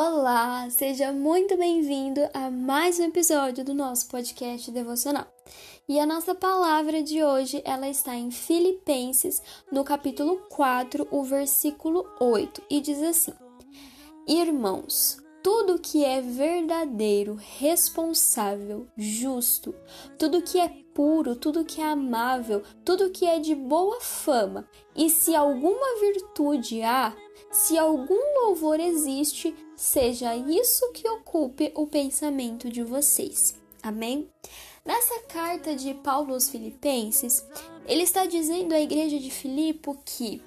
Olá, seja muito bem-vindo a mais um episódio do nosso podcast devocional. E a nossa palavra de hoje, ela está em Filipenses, no capítulo 4, o versículo 8, e diz assim: Irmãos, tudo que é verdadeiro, responsável, justo, tudo que é puro, tudo que é amável, tudo que é de boa fama, e se alguma virtude há, se algum louvor existe, seja isso que ocupe o pensamento de vocês. Amém? Nessa carta de Paulo aos Filipenses, ele está dizendo à igreja de Filipe que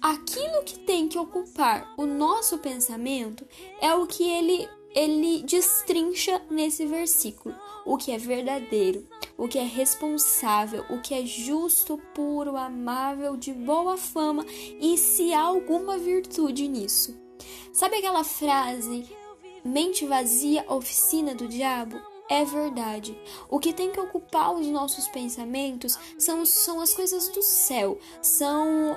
aquilo que tem que ocupar o nosso pensamento é o que ele ele destrincha nesse versículo, o que é verdadeiro, o que é responsável, o que é justo, puro, amável, de boa fama e se há alguma virtude nisso. Sabe aquela frase, mente vazia, oficina do diabo? É verdade. O que tem que ocupar os nossos pensamentos são, são as coisas do céu, são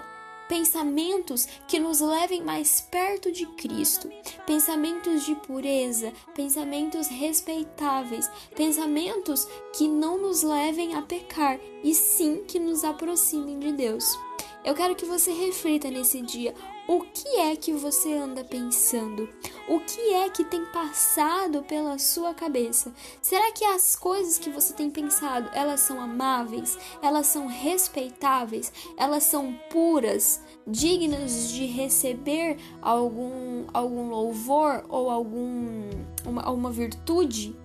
pensamentos que nos levem mais perto de Cristo, pensamentos de pureza, pensamentos respeitáveis, pensamentos que não nos levem a pecar e sim que nos aproximem de Deus. Eu quero que você reflita nesse dia o que é que você anda pensando? O que é que tem passado pela sua cabeça? Será que as coisas que você tem pensado, elas são amáveis? Elas são respeitáveis? Elas são puras, dignas de receber algum algum louvor ou algum uma, uma virtude?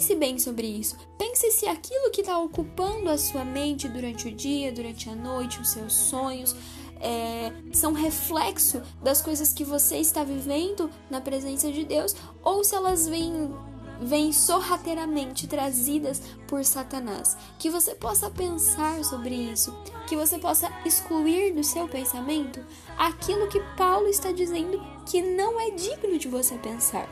Pense bem sobre isso. Pense se aquilo que está ocupando a sua mente durante o dia, durante a noite, os seus sonhos, é, são reflexo das coisas que você está vivendo na presença de Deus, ou se elas vêm vêm sorrateiramente trazidas por Satanás. Que você possa pensar sobre isso, que você possa excluir do seu pensamento aquilo que Paulo está dizendo que não é digno de você pensar.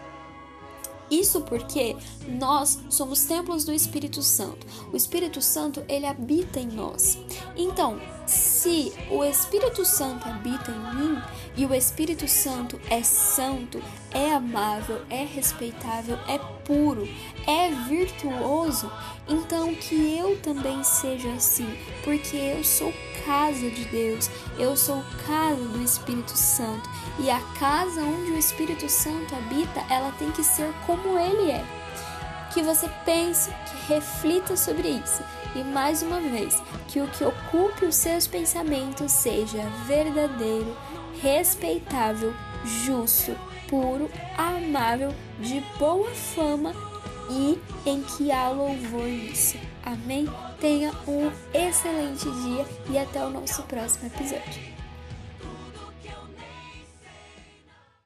Isso porque nós somos templos do Espírito Santo. O Espírito Santo, ele habita em nós. Então, se o Espírito Santo habita em mim e o Espírito Santo é santo, é amável, é respeitável, é puro, é virtuoso, então que eu também seja assim, porque eu sou casa de Deus, eu sou casa do Espírito Santo e a casa onde o Espírito Santo habita, ela tem que ser como ele é. Que você pense, que reflita sobre isso e mais uma vez, que o que ocupe os seus pensamentos seja verdadeiro, respeitável, justo, puro, amável, de boa fama e em que há louvor nisso. Amém? Tenha um excelente dia e até o nosso próximo episódio.